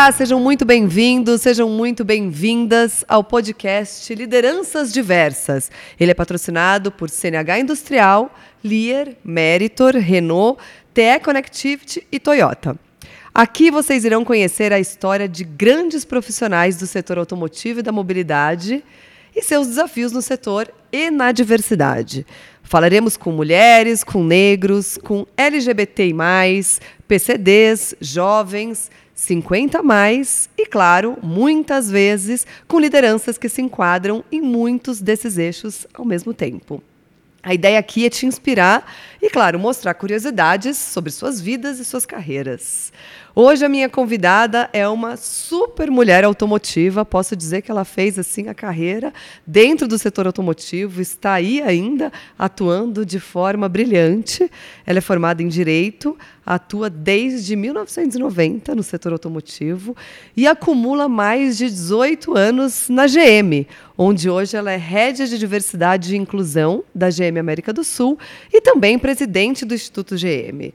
Olá, sejam muito bem-vindos, sejam muito bem-vindas ao podcast Lideranças Diversas. Ele é patrocinado por CNH Industrial, Lear, Meritor, Renault, TE Connectivity e Toyota. Aqui vocês irão conhecer a história de grandes profissionais do setor automotivo e da mobilidade e seus desafios no setor e na diversidade. Falaremos com mulheres, com negros, com LGBTI, PCDs, jovens, 50 mais e, claro, muitas vezes com lideranças que se enquadram em muitos desses eixos ao mesmo tempo. A ideia aqui é te inspirar e, claro, mostrar curiosidades sobre suas vidas e suas carreiras. Hoje a minha convidada é uma super mulher automotiva. Posso dizer que ela fez assim a carreira dentro do setor automotivo, está aí ainda atuando de forma brilhante. Ela é formada em direito, atua desde 1990 no setor automotivo e acumula mais de 18 anos na GM, onde hoje ela é head de diversidade e inclusão da GM América do Sul e também presidente do Instituto GM.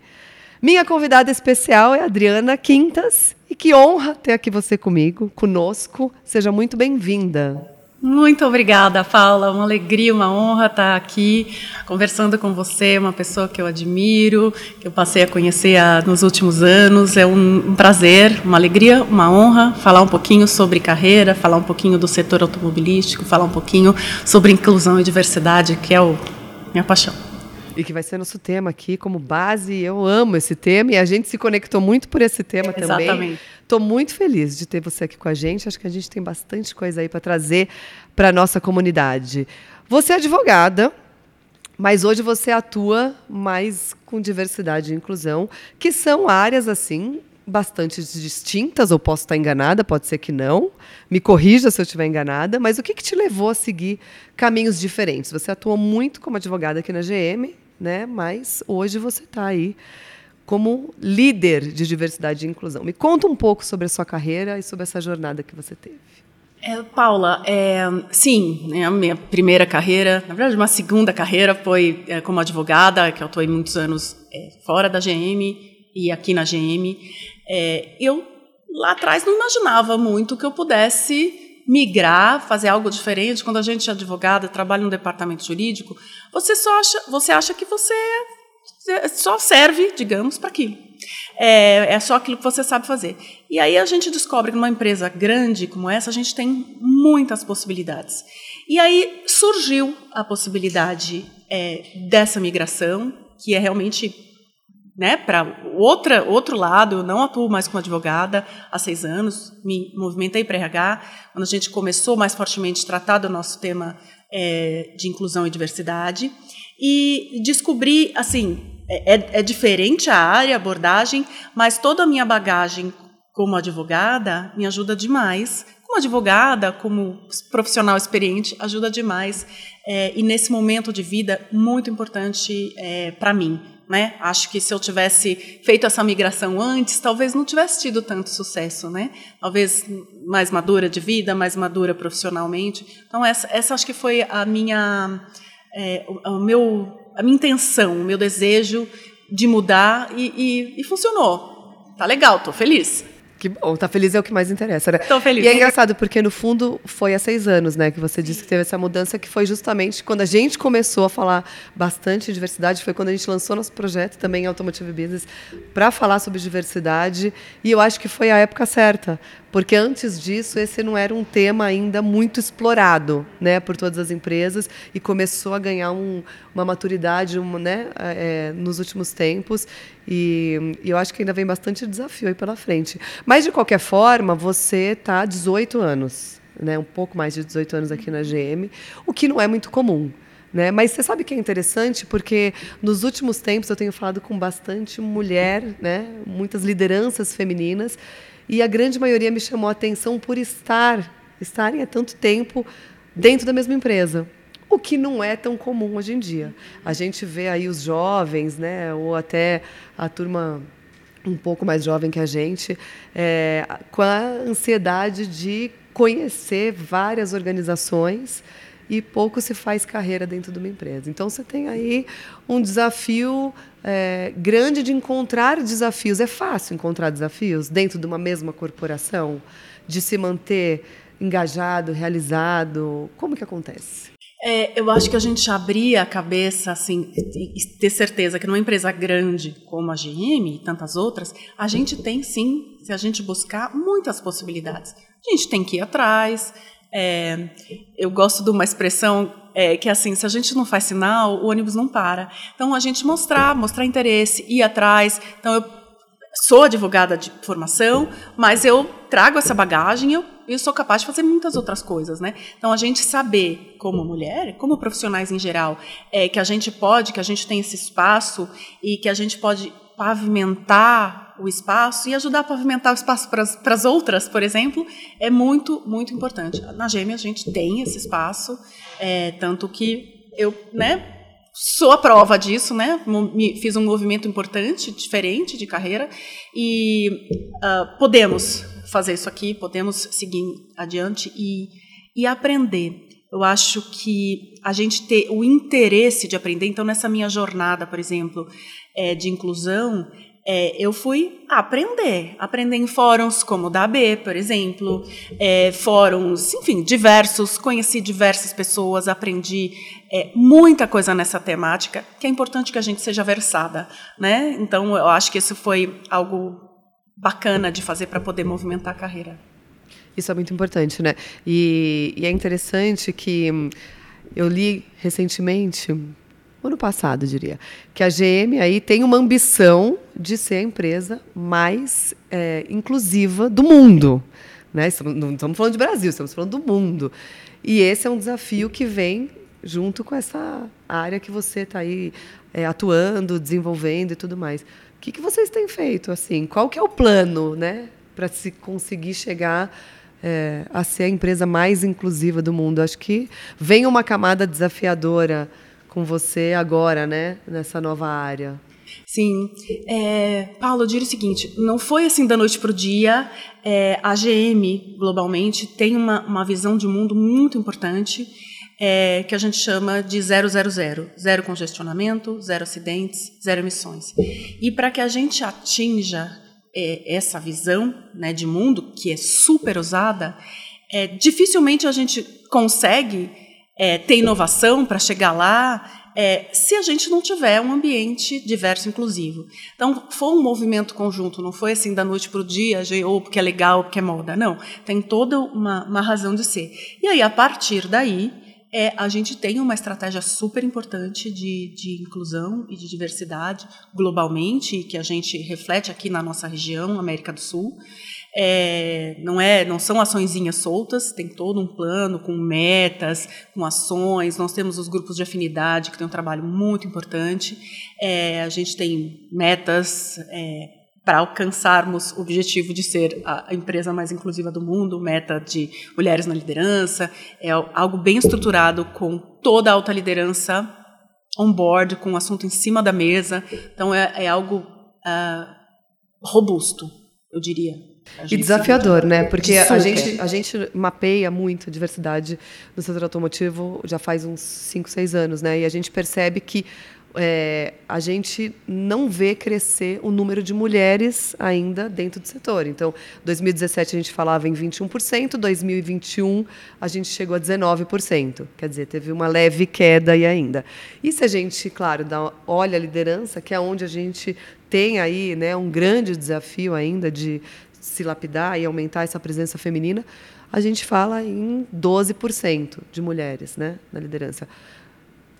Minha convidada especial é Adriana Quintas. E que honra ter aqui você comigo, conosco. Seja muito bem-vinda. Muito obrigada, Paula. Uma alegria, uma honra estar aqui conversando com você, uma pessoa que eu admiro, que eu passei a conhecer há, nos últimos anos. É um, um prazer, uma alegria, uma honra falar um pouquinho sobre carreira, falar um pouquinho do setor automobilístico, falar um pouquinho sobre inclusão e diversidade, que é o minha paixão. E que vai ser nosso tema aqui como base. Eu amo esse tema e a gente se conectou muito por esse tema é, também. Exatamente. Estou muito feliz de ter você aqui com a gente. Acho que a gente tem bastante coisa aí para trazer para a nossa comunidade. Você é advogada, mas hoje você atua mais com diversidade e inclusão, que são áreas assim bastante distintas, ou posso estar enganada, pode ser que não. Me corrija se eu estiver enganada, mas o que, que te levou a seguir caminhos diferentes? Você atuou muito como advogada aqui na GM, né? Mas hoje você está aí como líder de diversidade e inclusão. Me conta um pouco sobre a sua carreira e sobre essa jornada que você teve. É, Paula, é, sim, né, a minha primeira carreira, na verdade, uma segunda carreira foi é, como advogada, que eu atuei muitos anos é, fora da GM e aqui na GM. É, eu lá atrás não imaginava muito que eu pudesse migrar, fazer algo diferente. Quando a gente é advogada, trabalha no departamento jurídico, você só acha, você acha que você só serve, digamos, para aquilo. É, é só aquilo que você sabe fazer. E aí a gente descobre que numa empresa grande como essa, a gente tem muitas possibilidades. E aí surgiu a possibilidade é, dessa migração, que é realmente né, para outra outro lado. Eu não atuo mais como advogada há seis anos. Me movimentei para RH quando a gente começou mais fortemente tratar do nosso tema é, de inclusão e diversidade e descobri assim é, é, é diferente a área, a abordagem, mas toda a minha bagagem como advogada me ajuda demais. Como advogada, como profissional experiente, ajuda demais. É, e nesse momento de vida, muito importante é, para mim. Né? Acho que se eu tivesse feito essa migração antes, talvez não tivesse tido tanto sucesso, né? Talvez mais madura de vida, mais madura profissionalmente. Então essa, essa acho que foi a minha, é, o, meu, a minha intenção, o meu desejo de mudar e, e, e funcionou. Tá legal, tô feliz. Que bom, tá feliz é o que mais interessa, né? Tô feliz. E é engraçado, porque no fundo foi há seis anos, né, que você disse que teve essa mudança, que foi justamente quando a gente começou a falar bastante de diversidade, foi quando a gente lançou nosso projeto também Automotive Business para falar sobre diversidade, e eu acho que foi a época certa, porque antes disso esse não era um tema ainda muito explorado né, por todas as empresas e começou a ganhar um, uma maturidade uma, né, é, nos últimos tempos. E, e, eu acho que ainda vem bastante desafio aí pela frente. Mas, de qualquer forma, você está há 18 anos, né, um pouco mais de 18 anos aqui na GM, o que não é muito comum. Né? Mas você sabe que é interessante porque nos últimos tempos eu tenho falado com bastante mulher, né? muitas lideranças femininas, e a grande maioria me chamou a atenção por estar, estarem há tanto tempo dentro da mesma empresa. O que não é tão comum hoje em dia. A gente vê aí os jovens, né, ou até a turma um pouco mais jovem que a gente, é, com a ansiedade de conhecer várias organizações e pouco se faz carreira dentro de uma empresa. Então você tem aí um desafio é, grande de encontrar desafios. É fácil encontrar desafios dentro de uma mesma corporação, de se manter engajado, realizado. Como que acontece? É, eu acho que a gente abrir a cabeça, assim, e ter certeza que numa empresa grande como a GM e tantas outras, a gente tem sim, se a gente buscar, muitas possibilidades. A gente tem que ir atrás. É, eu gosto de uma expressão é, que é assim, se a gente não faz sinal, o ônibus não para. Então, a gente mostrar, mostrar interesse, ir atrás. Então, eu sou advogada de formação, mas eu trago essa bagagem, eu, eu sou capaz de fazer muitas outras coisas, né? Então a gente saber, como mulher, como profissionais em geral, é, que a gente pode, que a gente tem esse espaço e que a gente pode pavimentar o espaço e ajudar a pavimentar o espaço para as outras, por exemplo, é muito, muito importante. Na Gêmea a gente tem esse espaço, é, tanto que eu, né, sou a prova disso, né? Fiz um movimento importante, diferente de carreira e uh, podemos fazer isso aqui, podemos seguir adiante e, e aprender. Eu acho que a gente ter o interesse de aprender. Então, nessa minha jornada, por exemplo, é, de inclusão, é, eu fui aprender, aprender em fóruns como o da AB, por exemplo, é, fóruns, enfim, diversos, conheci diversas pessoas, aprendi é, muita coisa nessa temática, que é importante que a gente seja versada, né? Então, eu acho que isso foi algo bacana de fazer para poder movimentar a carreira. Isso é muito importante, né? E, e é interessante que hum, eu li recentemente ano passado, diria, que a GM aí tem uma ambição de ser a empresa mais é, inclusiva do mundo. Né? Não estamos falando de Brasil, estamos falando do mundo. E esse é um desafio que vem junto com essa área que você está aí é, atuando, desenvolvendo e tudo mais. O que, que vocês têm feito? assim? Qual que é o plano né, para se conseguir chegar é, a ser a empresa mais inclusiva do mundo? Acho que vem uma camada desafiadora com você agora, né, nessa nova área. Sim. É, Paulo, eu diria o seguinte: não foi assim da noite para o dia. É, a GM, globalmente, tem uma, uma visão de mundo muito importante é, que a gente chama de 000 zero congestionamento, zero acidentes, zero emissões. E para que a gente atinja é, essa visão né, de mundo, que é super usada, é, dificilmente a gente consegue é, ter inovação para chegar lá é, se a gente não tiver um ambiente diverso e inclusivo. Então, foi um movimento conjunto, não foi assim da noite para o dia, ou porque é legal, ou porque é moda. Não, tem toda uma, uma razão de ser. E aí, a partir daí, é, a gente tem uma estratégia super importante de, de inclusão e de diversidade globalmente, que a gente reflete aqui na nossa região, América do Sul. É, não é, não são açõezinhas soltas, tem todo um plano com metas, com ações. Nós temos os grupos de afinidade que tem um trabalho muito importante. É, a gente tem metas é, para alcançarmos o objetivo de ser a empresa mais inclusiva do mundo, meta de mulheres na liderança, é algo bem estruturado com toda a alta liderança on board, com o assunto em cima da mesa. Então é, é algo uh, robusto, eu diria. E desafiador, né? Porque a gente, a gente mapeia muito a diversidade no setor automotivo já faz uns 5, 6 anos, né? E a gente percebe que é, a gente não vê crescer o número de mulheres ainda dentro do setor. Então, 2017 a gente falava em 21%, 2021 a gente chegou a 19%. Quer dizer, teve uma leve queda aí ainda. E se a gente, claro, dá, olha a liderança, que é onde a gente tem aí né, um grande desafio ainda de se lapidar e aumentar essa presença feminina, a gente fala em 12% de mulheres né, na liderança.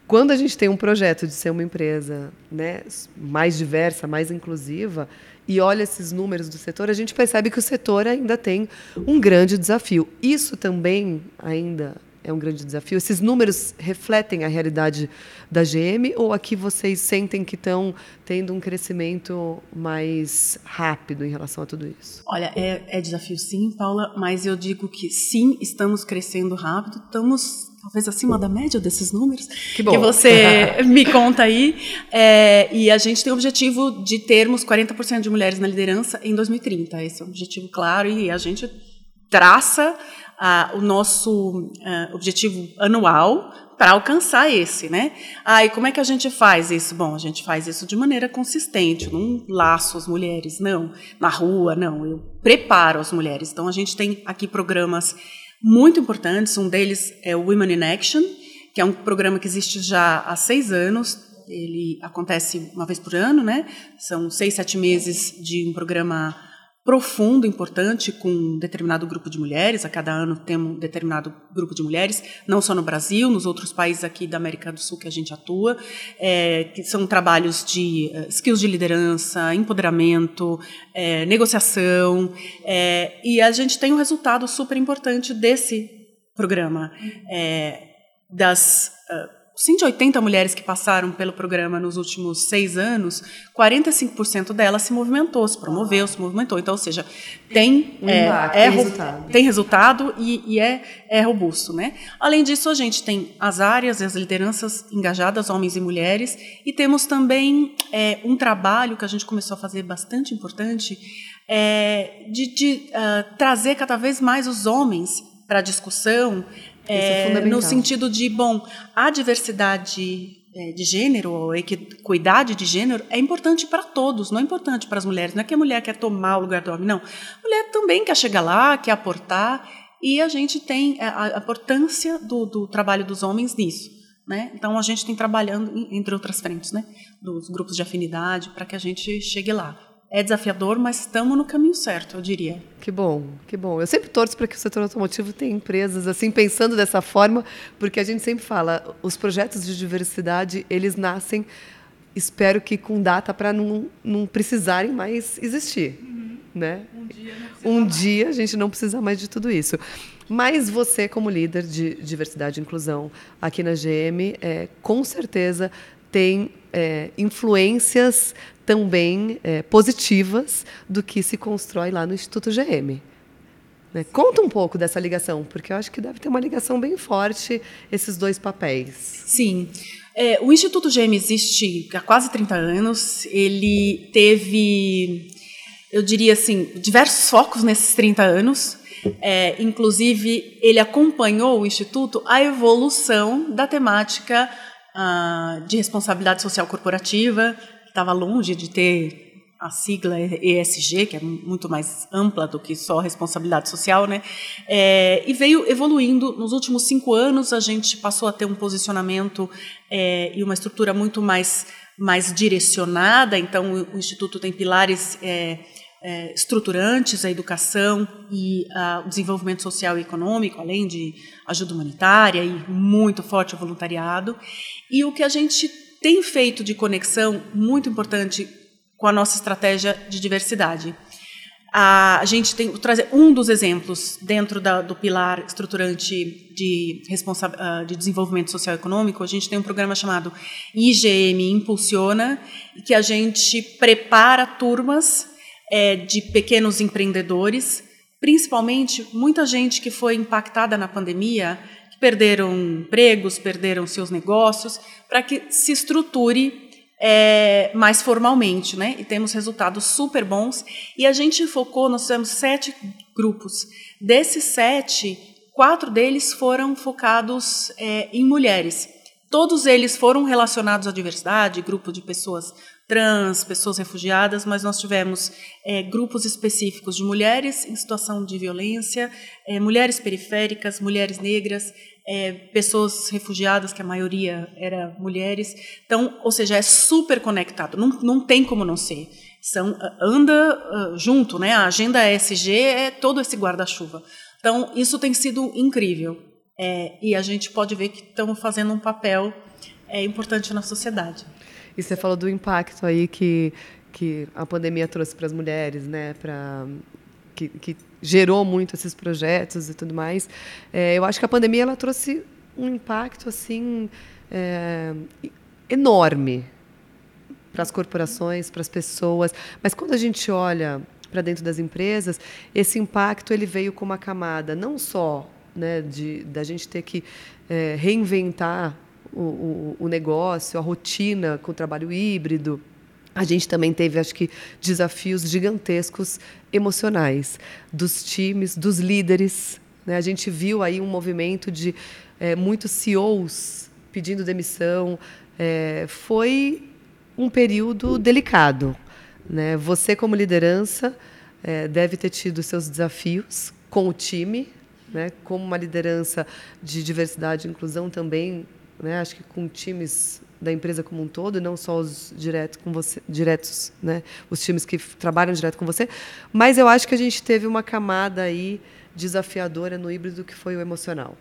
Quando a gente tem um projeto de ser uma empresa né, mais diversa, mais inclusiva, e olha esses números do setor, a gente percebe que o setor ainda tem um grande desafio. Isso também ainda é um grande desafio? Esses números refletem a realidade da GM ou aqui vocês sentem que estão tendo um crescimento mais rápido em relação a tudo isso? Olha, é, é desafio sim, Paula, mas eu digo que sim, estamos crescendo rápido, estamos talvez acima da média desses números que, que você me conta aí. É, e a gente tem o objetivo de termos 40% de mulheres na liderança em 2030. Esse é um objetivo claro e a gente traça uh, o nosso uh, objetivo anual para alcançar esse, né? Ah, como é que a gente faz isso? Bom, a gente faz isso de maneira consistente, não laço as mulheres, não, na rua, não, eu preparo as mulheres. Então, a gente tem aqui programas muito importantes, um deles é o Women in Action, que é um programa que existe já há seis anos, ele acontece uma vez por ano, né? São seis, sete meses de um programa profundo, importante, com um determinado grupo de mulheres. A cada ano tem um determinado grupo de mulheres, não só no Brasil, nos outros países aqui da América do Sul que a gente atua, é, que são trabalhos de uh, skills de liderança, empoderamento, é, negociação, é, e a gente tem um resultado super importante desse programa. É, das uh, 180 mulheres que passaram pelo programa nos últimos seis anos, 45% delas se movimentou, se promoveu, se movimentou. Então, ou seja, tem, um é, é, tem resultado, tem resultado e, e, é, é robusto. Né? Além disso, a gente tem as áreas e as lideranças engajadas, homens e mulheres, e temos também é, um trabalho que a gente começou a fazer bastante importante, é, de, de uh, trazer cada vez mais os homens para a discussão, é, é no sentido de, bom, a diversidade é, de gênero, ou equidade de gênero, é importante para todos, não é importante para as mulheres. Não é que a mulher quer tomar o lugar do homem, não. A mulher também quer chegar lá, quer aportar, e a gente tem a, importância do, do trabalho dos homens nisso. Né? Então a gente tem trabalhando entre outras frentes, né? dos grupos de afinidade, para que a gente chegue lá é desafiador, mas estamos no caminho certo, eu diria. Que bom, que bom. Eu sempre torço para que o setor automotivo tenha empresas assim pensando dessa forma, porque a gente sempre fala, os projetos de diversidade eles nascem, espero que com data para não, não precisarem mais existir, uhum. né? Um, dia, um dia a gente não precisa mais de tudo isso. Mas você, como líder de diversidade e inclusão aqui na GM, é, com certeza tem é, influências também é, positivas do que se constrói lá no Instituto GM. Né? Conta um pouco dessa ligação, porque eu acho que deve ter uma ligação bem forte esses dois papéis. Sim. É, o Instituto GM existe há quase 30 anos. Ele teve, eu diria assim, diversos focos nesses 30 anos. É, inclusive, ele acompanhou o Instituto a evolução da temática ah, de responsabilidade social corporativa, estava longe de ter a sigla ESG, que é muito mais ampla do que só responsabilidade social, né? É, e veio evoluindo. Nos últimos cinco anos, a gente passou a ter um posicionamento é, e uma estrutura muito mais, mais direcionada. Então, o Instituto tem pilares é, é estruturantes, a educação e a, o desenvolvimento social e econômico, além de ajuda humanitária e muito forte o voluntariado. E o que a gente tem feito de conexão muito importante com a nossa estratégia de diversidade. A gente tem trazer um dos exemplos dentro da, do pilar estruturante de, ah, de desenvolvimento social e econômico. A gente tem um programa chamado IGM Impulsiona, que a gente prepara turmas é, de pequenos empreendedores, principalmente muita gente que foi impactada na pandemia que perderam empregos, perderam seus negócios, para que se estruture é, mais formalmente, né? E temos resultados super bons. E a gente focou, nós fizemos sete grupos. Desses sete, quatro deles foram focados é, em mulheres. Todos eles foram relacionados à diversidade, grupo de pessoas trans, pessoas refugiadas, mas nós tivemos é, grupos específicos de mulheres em situação de violência, é, mulheres periféricas, mulheres negras, é, pessoas refugiadas, que a maioria era mulheres. Então, ou seja, é super conectado, não, não tem como não ser. São, anda uh, junto, né? A agenda ESG é todo esse guarda-chuva. Então, isso tem sido incrível. É, e a gente pode ver que estamos fazendo um papel é, importante na sociedade. E você falou do impacto aí que, que a pandemia trouxe para as mulheres, né? Para que, que, gerou muito esses projetos e tudo mais. É, eu acho que a pandemia ela trouxe um impacto assim é, enorme para as corporações, para as pessoas. Mas quando a gente olha para dentro das empresas, esse impacto ele veio com uma camada não só né, de da gente ter que é, reinventar o, o, negócio, a rotina com o trabalho híbrido, a gente também teve, acho que, desafios gigantescos emocionais dos times, dos líderes. Né? A gente viu aí um movimento de é, muitos CEOs pedindo demissão. É, foi um período delicado. Né? Você, como liderança, é, deve ter tido seus desafios com o time, né? como uma liderança de diversidade e inclusão também, né? acho que com times da empresa como um todo, não só os diretos com você, diretos, né? os times que trabalham direto com você, mas eu acho que a gente teve uma camada aí desafiadora no híbrido que foi o emocional.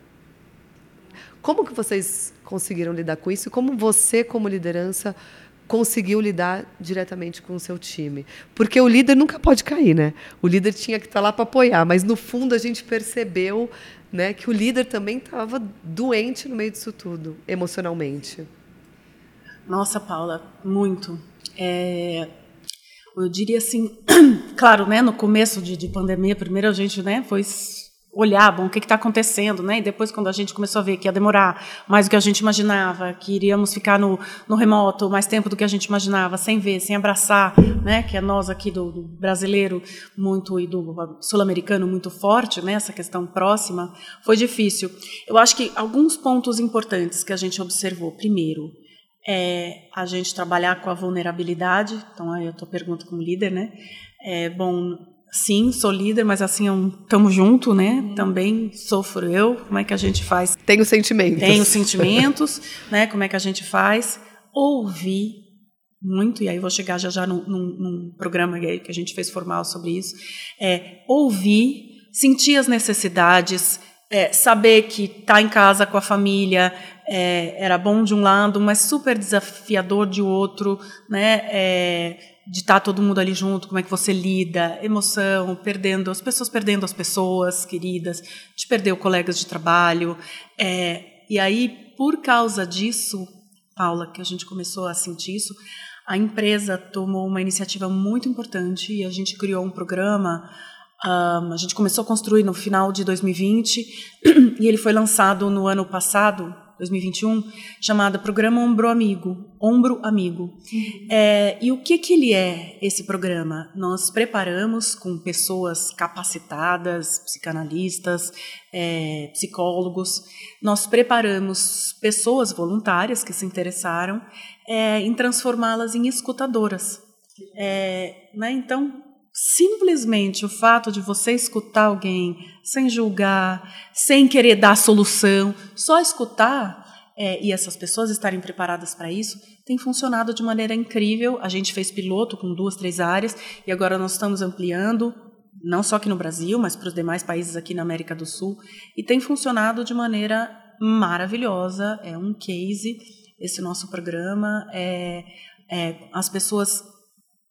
Como que vocês conseguiram lidar com isso? Como você, como liderança, conseguiu lidar diretamente com o seu time. Porque o líder nunca pode cair, né? O líder tinha que estar lá para apoiar, mas no fundo a gente percebeu, né, que o líder também estava doente no meio disso tudo, emocionalmente. Nossa, Paula, muito. É, eu diria assim, claro, né, no começo de, de pandemia, primeiro a gente, né, foi olhar, bom, o que está acontecendo, né? E depois, quando a gente começou a ver que ia demorar mais do que a gente imaginava, que iríamos ficar no, no remoto mais tempo do que a gente imaginava, sem ver, sem abraçar, né? Que é nós aqui do, do brasileiro muito e do sul-americano muito forte, né? Essa questão próxima, foi difícil. Eu acho que alguns pontos importantes que a gente observou. Primeiro, é a gente trabalhar com a vulnerabilidade. Então, aí a tua pergunta como líder, né? É bom Sim, sou líder, mas assim, um, tamo junto, né? Uhum. Também sofro eu. Como é que a gente faz? Tenho sentimentos. Tenho sentimentos, né? Como é que a gente faz? Ouvir muito, e aí vou chegar já já num, num, num programa que a gente fez formal sobre isso. É ouvir, sentir as necessidades, é, saber que tá em casa com a família é, era bom de um lado, mas super desafiador de outro, né? É, de estar tá todo mundo ali junto, como é que você lida, emoção, perdendo as pessoas, perdendo as pessoas queridas, de perder colegas de trabalho. É, e aí, por causa disso, Paula, que a gente começou a sentir isso, a empresa tomou uma iniciativa muito importante e a gente criou um programa. Um, a gente começou a construir no final de 2020 e ele foi lançado no ano passado, 2021, chamada Programa Ombro Amigo. Ombro Amigo. É, e o que, que ele é, esse programa? Nós preparamos com pessoas capacitadas, psicanalistas, é, psicólogos, nós preparamos pessoas voluntárias que se interessaram é, em transformá-las em escutadoras. É, né, então, simplesmente o fato de você escutar alguém sem julgar, sem querer dar solução, só escutar é, e essas pessoas estarem preparadas para isso, tem funcionado de maneira incrível. A gente fez piloto com duas, três áreas e agora nós estamos ampliando, não só aqui no Brasil, mas para os demais países aqui na América do Sul, e tem funcionado de maneira maravilhosa. É um case esse nosso programa. É, é, as pessoas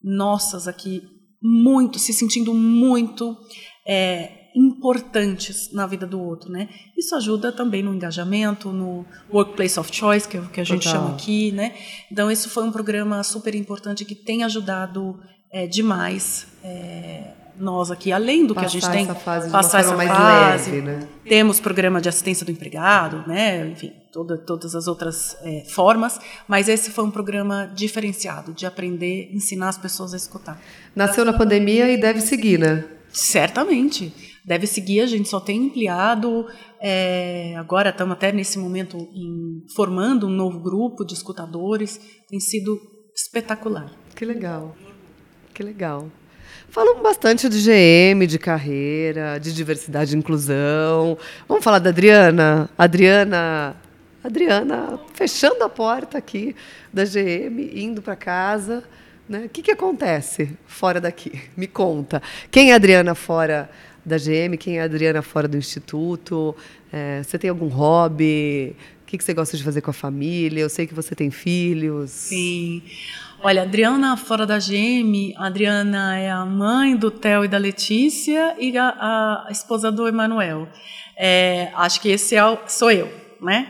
nossas aqui muito, se sentindo muito é, importantes na vida do outro, né? Isso ajuda também no engajamento, no workplace of choice, que é o que a gente Total. chama aqui, né? Então isso foi um programa super importante que tem ajudado é, demais é, nós aqui, além do passar que a gente tem, essa fase passar essa mais fase. Leve, né? Temos programa de assistência do empregado, né? Enfim, toda, todas as outras é, formas, mas esse foi um programa diferenciado de aprender, ensinar as pessoas a escutar. Nasceu na pandemia e deve seguir, né? Certamente. Deve seguir, a gente só tem ampliado. É, agora estamos até nesse momento em, formando um novo grupo de escutadores. Tem sido espetacular. Que legal. Que legal. Falamos bastante de GM, de carreira, de diversidade e inclusão. Vamos falar da Adriana? Adriana Adriana fechando a porta aqui da GM, indo para casa. Né? O que, que acontece fora daqui? Me conta. Quem é a Adriana fora da GM? Quem é a Adriana fora do Instituto? É, você tem algum hobby? O que, que você gosta de fazer com a família? Eu sei que você tem filhos. Sim. Olha, Adriana fora da GM, a Adriana é a mãe do Theo e da Letícia e a, a esposa do Emanuel. É, acho que esse é o, sou eu, né?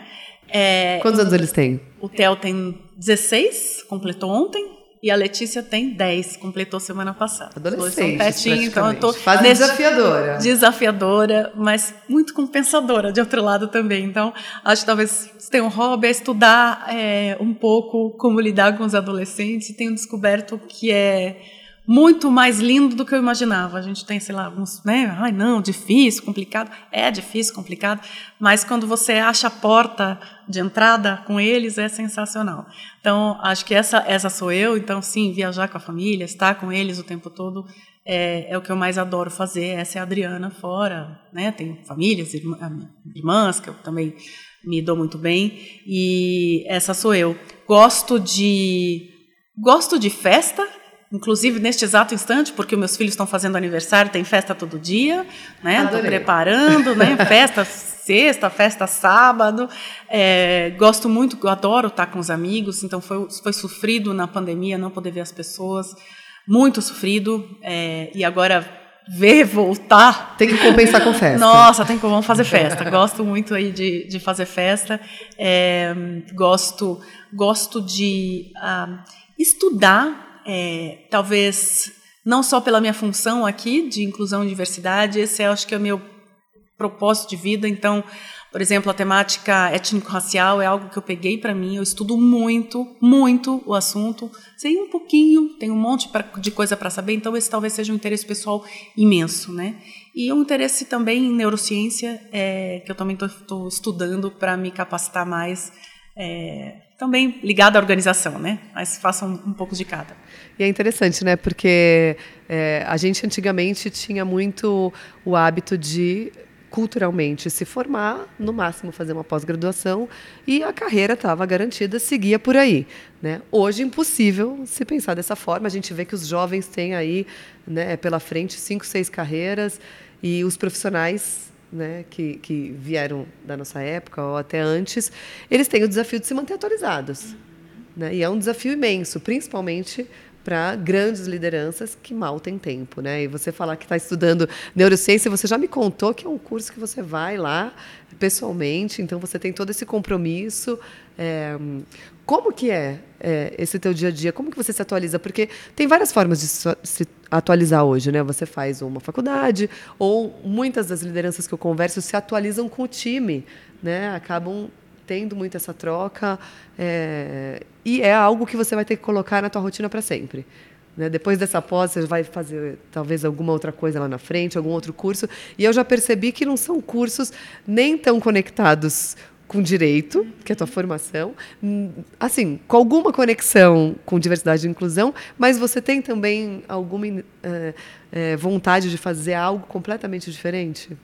É, Quantos anos eles têm? O Theo tem 16, completou ontem. E a Letícia tem 10, completou semana passada. Adolescente, tetinho, então eu tô Fase nesse... desafiadora. Desafiadora, mas muito compensadora de outro lado também. Então, acho que talvez você tenha um hobby é estudar é, um pouco como lidar com os adolescentes e tenho descoberto que é muito mais lindo do que eu imaginava. A gente tem, sei lá, alguns, né? Ai, não, difícil, complicado. É difícil, complicado, mas quando você acha a porta de entrada com eles é sensacional. Então, acho que essa essa sou eu. Então, sim, viajar com a família, estar com eles o tempo todo é, é o que eu mais adoro fazer. Essa é a Adriana fora, né? Tem famílias, irmãs que eu também me dou muito bem e essa sou eu. Gosto de gosto de festa inclusive neste exato instante, porque meus filhos estão fazendo aniversário, tem festa todo dia, né? Estou preparando, né? Festa sexta, festa sábado. É, gosto muito, adoro estar com os amigos, então foi, foi sofrido na pandemia não poder ver as pessoas, muito sofrido, é, e agora ver voltar. Tem que compensar com festa. Nossa, tem que vamos fazer festa. gosto muito aí de, de fazer festa. É, gosto gosto de uh, estudar é, talvez não só pela minha função aqui de inclusão e diversidade, esse é, acho que é o meu propósito de vida. Então, por exemplo, a temática étnico-racial é algo que eu peguei para mim. Eu estudo muito, muito o assunto. Sei um pouquinho, tenho um monte de coisa para saber. Então, esse talvez seja um interesse pessoal imenso, né? E um interesse também em neurociência, é, que eu também estou estudando para me capacitar mais. É, também ligado à organização, né? Mas façam um, pouco de cada. E é interessante, né? Porque é, a gente antigamente tinha muito o hábito de culturalmente se formar, no máximo fazer uma pós-graduação e a carreira estava garantida, seguia por aí. Né? Hoje impossível se pensar dessa forma. A gente vê que os jovens têm aí né, pela frente cinco, seis carreiras e os profissionais né, que, que vieram da nossa época ou até antes, eles têm o desafio de se manter atualizados. Né? E é um desafio imenso, principalmente para grandes lideranças que mal têm tempo, né? E você falar que está estudando neurociência, você já me contou que é um curso que você vai lá pessoalmente, então você tem todo esse compromisso. É, como que é, é, esse teu dia a dia? Como que você se atualiza? Porque tem várias formas de se atualizar hoje, né? Você faz uma faculdade ou muitas das lideranças que eu converso se atualizam com o time, né? Acabam tendo muito essa troca é, e é algo que você vai ter que colocar na tua rotina para sempre. Né? Depois dessa pós, você vai fazer talvez alguma outra coisa lá na frente, algum outro curso. E eu já percebi que não são cursos nem tão conectados com direito, que é a tua formação, assim, com alguma conexão com diversidade e inclusão, mas você tem também alguma é, é, vontade de fazer algo completamente diferente?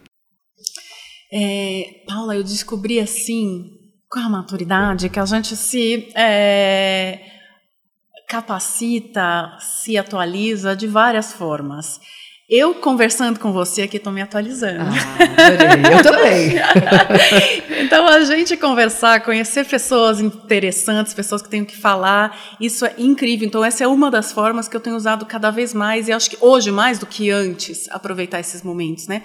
É, Paula, eu descobri assim com a maturidade, que a gente se é, capacita, se atualiza de várias formas. Eu conversando com você aqui estou me atualizando. Ah, eu também. então a gente conversar, conhecer pessoas interessantes, pessoas que têm o que falar, isso é incrível. Então essa é uma das formas que eu tenho usado cada vez mais e acho que hoje mais do que antes aproveitar esses momentos, né?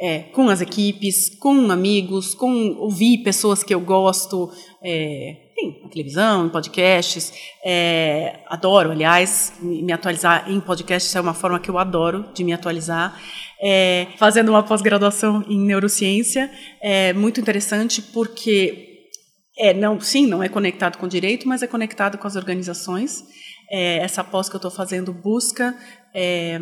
é, com as equipes, com amigos, com ouvir pessoas que eu gosto, é, em televisão, em podcasts. É, adoro, aliás, me atualizar em podcasts é uma forma que eu adoro de me atualizar. É, fazendo uma pós-graduação em neurociência, é muito interessante porque é, não, sim, não é conectado com direito, mas é conectado com as organizações. É, essa pós que eu estou fazendo busca é,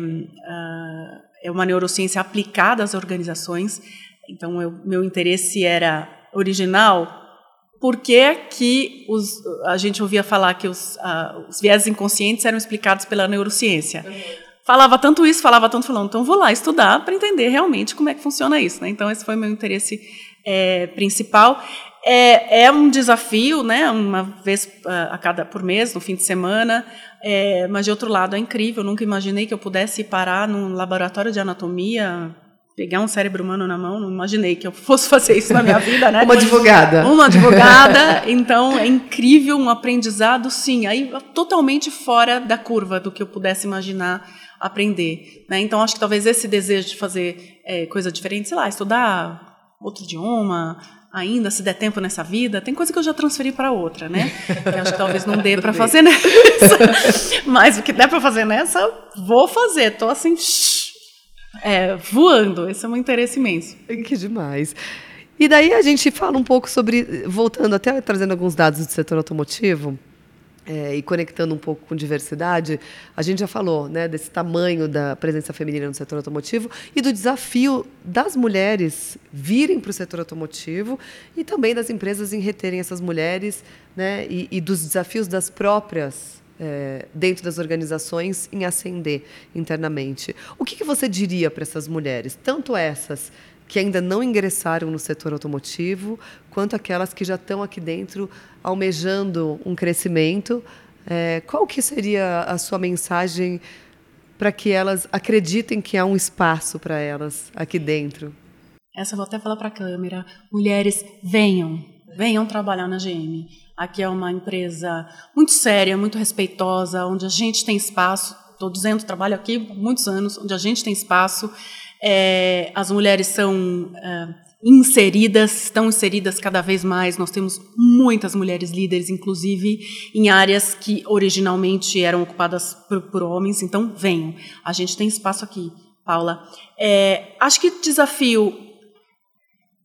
é uma neurociência aplicada às organizações. Então, eu, meu interesse era original. Por que, que os, a gente ouvia falar que os, uh, os viés inconscientes eram explicados pela neurociência? Uhum. Falava tanto isso, falava tanto, falando, então vou lá estudar para entender realmente como é que funciona isso. Né? Então, esse foi meu interesse é, principal. É, é, um desafio, né? Uma vez a cada por mês, no fim de semana. É, mas de outro lado é incrível. Eu nunca imaginei que eu pudesse parar num laboratório de anatomia, pegar um cérebro humano na mão. Não imaginei que eu fosse fazer isso na minha vida, né? Uma advogada. Uma advogada. Então é incrível, um aprendizado, sim. Aí totalmente fora da curva do que eu pudesse imaginar aprender. Né? Então acho que talvez esse desejo de fazer é, coisa diferente, sei lá, estudar outro idioma, ainda, se der tempo nessa vida, tem coisa que eu já transferi para outra, né? Que acho que talvez não dê para fazer nessa. Mas o que der para fazer nessa, vou fazer. Tô assim, é, voando. Esse é um interesse imenso. Que demais. E daí a gente fala um pouco sobre, voltando até trazendo alguns dados do setor automotivo, é, e conectando um pouco com diversidade, a gente já falou né, desse tamanho da presença feminina no setor automotivo e do desafio das mulheres virem para o setor automotivo e também das empresas em reterem essas mulheres né, e, e dos desafios das próprias é, dentro das organizações em ascender internamente. O que, que você diria para essas mulheres, tanto essas que ainda não ingressaram no setor automotivo, quanto aquelas que já estão aqui dentro almejando um crescimento. É, qual que seria a sua mensagem para que elas acreditem que há um espaço para elas aqui dentro? Essa eu vou até falar para a câmera. Mulheres, venham, venham trabalhar na GM. Aqui é uma empresa muito séria, muito respeitosa, onde a gente tem espaço. Estou dizendo, trabalho aqui há muitos anos, onde a gente tem espaço. É, as mulheres são é, inseridas, estão inseridas cada vez mais. Nós temos muitas mulheres líderes, inclusive em áreas que originalmente eram ocupadas por, por homens. Então, venham. A gente tem espaço aqui, Paula. É, acho que desafio,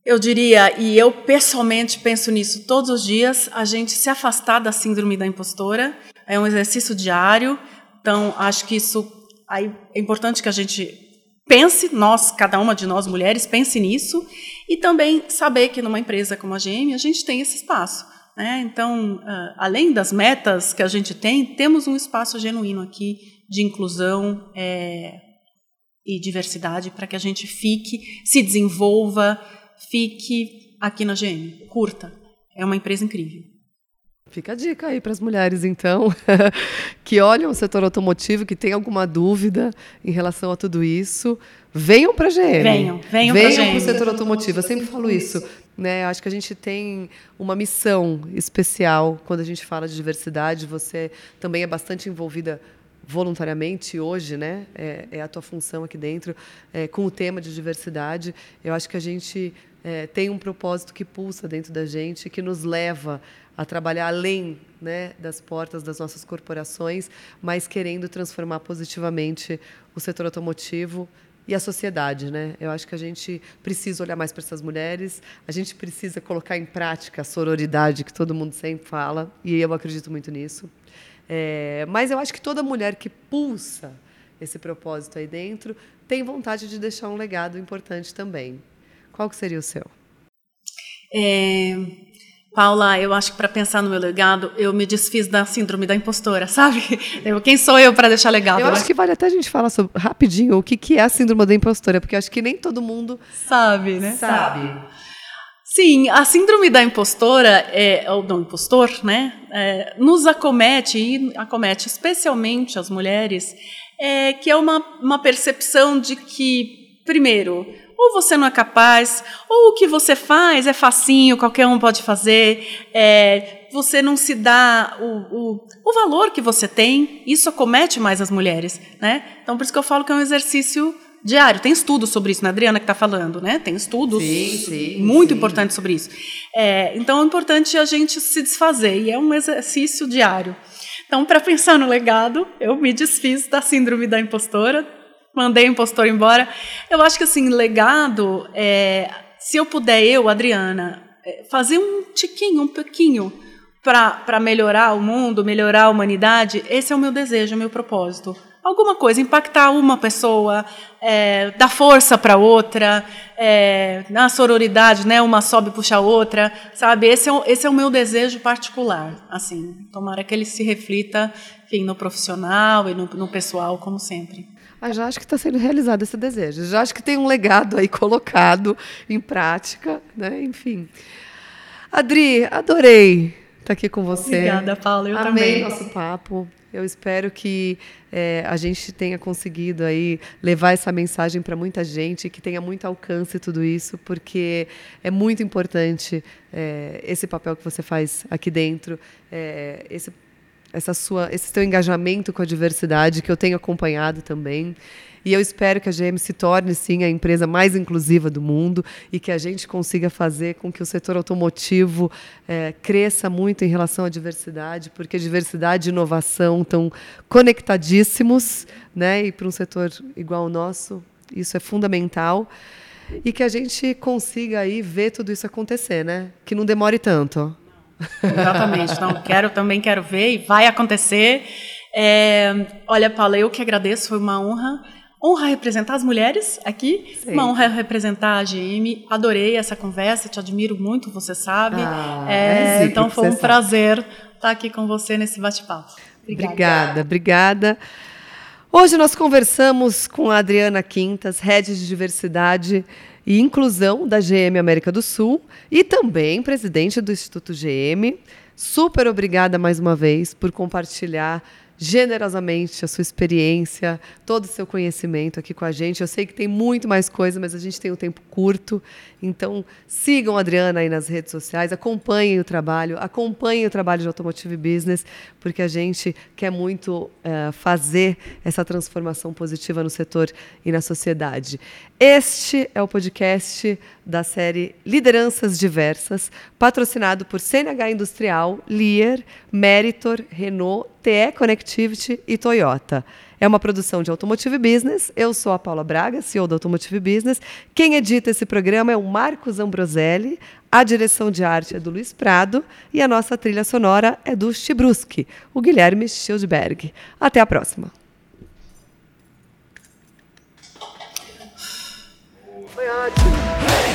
eu diria, e eu pessoalmente penso nisso todos os dias, a gente se afastar da síndrome da impostora. É um exercício diário. Então, acho que isso aí é importante que a gente pense, nós, cada uma de nós mulheres, pense nisso e também saber que numa empresa como a GM a gente tem esse espaço. Né? Então, uh, além das metas que a gente tem, temos um espaço genuíno aqui de inclusão é, e diversidade para que a gente fique, se desenvolva, fique aqui na GM. Curta. É uma empresa incrível. Fica a dica aí para as mulheres, então, que olham o setor automotivo, que tem alguma dúvida em relação a tudo isso. Venham para a GM. Venham, venham, venham para o setor automotivo. Eu sempre falo isso. Né? Acho que a gente tem uma missão especial quando a gente fala de diversidade. Você também é bastante envolvida voluntariamente hoje, né? É, é, a tua função aqui dentro é, com o tema de diversidade. Eu acho que a gente é, tem um propósito que pulsa dentro da gente, que nos leva a trabalhar além né, das portas das nossas corporações, mas querendo transformar positivamente o setor automotivo e a sociedade, né? Eu acho que a gente precisa olhar mais para essas mulheres, a gente precisa colocar em prática a sororidade que todo mundo sempre fala, e eu acredito muito nisso. É, mas eu acho que toda mulher que pulsa esse propósito aí dentro tem vontade de deixar um legado importante também. Qual que seria o seu? É, Paula, eu acho que para pensar no meu legado, eu me desfiz da síndrome da impostora, sabe? Eu, quem sou eu para deixar legado? Eu acho que vale até a gente falar sobre, rapidinho o que, que é a síndrome da impostora, porque acho que nem todo mundo sabe, né? Sabe. Sim, a síndrome da impostora, é, ou do impostor, né, é, nos acomete, e acomete especialmente as mulheres, é, que é uma, uma percepção de que, primeiro, ou você não é capaz, ou o que você faz é facinho, qualquer um pode fazer, é, você não se dá o, o, o, valor que você tem, isso acomete mais as mulheres, né? Então, por isso que eu falo que é um exercício diário. Tem estudos sobre isso, na né? Adriana que está falando, né? Tem estudos sim, sim, muito sim. importantes sobre isso. É, então, é importante a gente se desfazer, e é um exercício diário. Então, para pensar no legado, eu me desfiz da síndrome da impostora, mandei o impostor embora. Eu acho que, assim, legado, é, se eu puder, eu, Adriana, é, fazer um tiquinho, um pouquinho, para melhorar o mundo, melhorar a humanidade, esse é o meu desejo, o meu propósito. Alguma coisa, impactar uma pessoa, é, dar força para outra, é, na sororidade, né, uma sobe puxa a outra, sabe? Esse é, esse é o meu desejo particular. Assim, tomara que ele se reflita, enfim, no profissional e no, no pessoal, como sempre. Já acho que está sendo realizado esse desejo. Já acho que tem um legado aí colocado em prática, né? Enfim. Adri, adorei estar aqui com você. Obrigada, Paula. Eu Amei também. nosso papo. Eu espero que é, a gente tenha conseguido aí levar essa mensagem para muita gente, que tenha muito alcance tudo isso, porque é muito importante é, esse papel que você faz aqui dentro, é, esse essa sua, esse seu engajamento com a diversidade que eu tenho acompanhado também. E eu espero que a GM se torne, sim, a empresa mais inclusiva do mundo e que a gente consiga fazer com que o setor automotivo é, cresça muito em relação à diversidade, porque diversidade e inovação estão conectadíssimos, né? E para um setor igual ao nosso, isso é fundamental. E que a gente consiga aí ver tudo isso acontecer, né? Que não demore tanto. Exatamente. Então, quero, também quero ver e vai acontecer. É, olha, Paula, eu que agradeço, foi uma honra. Honra representar as mulheres aqui, Sim. uma honra representar a GM. Adorei essa conversa, te admiro muito, você sabe. Ah, é, então foi um sabe. prazer estar aqui com você nesse bate-papo. Obrigada. obrigada, obrigada. Hoje nós conversamos com a Adriana Quintas, Head de Diversidade e Inclusão da GM América do Sul e também presidente do Instituto GM. Super obrigada mais uma vez por compartilhar generosamente a sua experiência, todo o seu conhecimento aqui com a gente. Eu sei que tem muito mais coisa, mas a gente tem um tempo curto. Então, sigam a Adriana aí nas redes sociais, acompanhem o trabalho, acompanhem o trabalho de Automotive Business, porque a gente quer muito uh, fazer essa transformação positiva no setor e na sociedade. Este é o podcast da série Lideranças Diversas, patrocinado por CNH Industrial, Lear, Meritor, Renault, TE Connectivity e Toyota. É uma produção de Automotive Business. Eu sou a Paula Braga, CEO da Automotive Business. Quem edita esse programa é o Marcos Ambroselli. A direção de arte é do Luiz Prado e a nossa trilha sonora é do Chibruski, o Guilherme Schildberg. Até a próxima. Foi ótimo.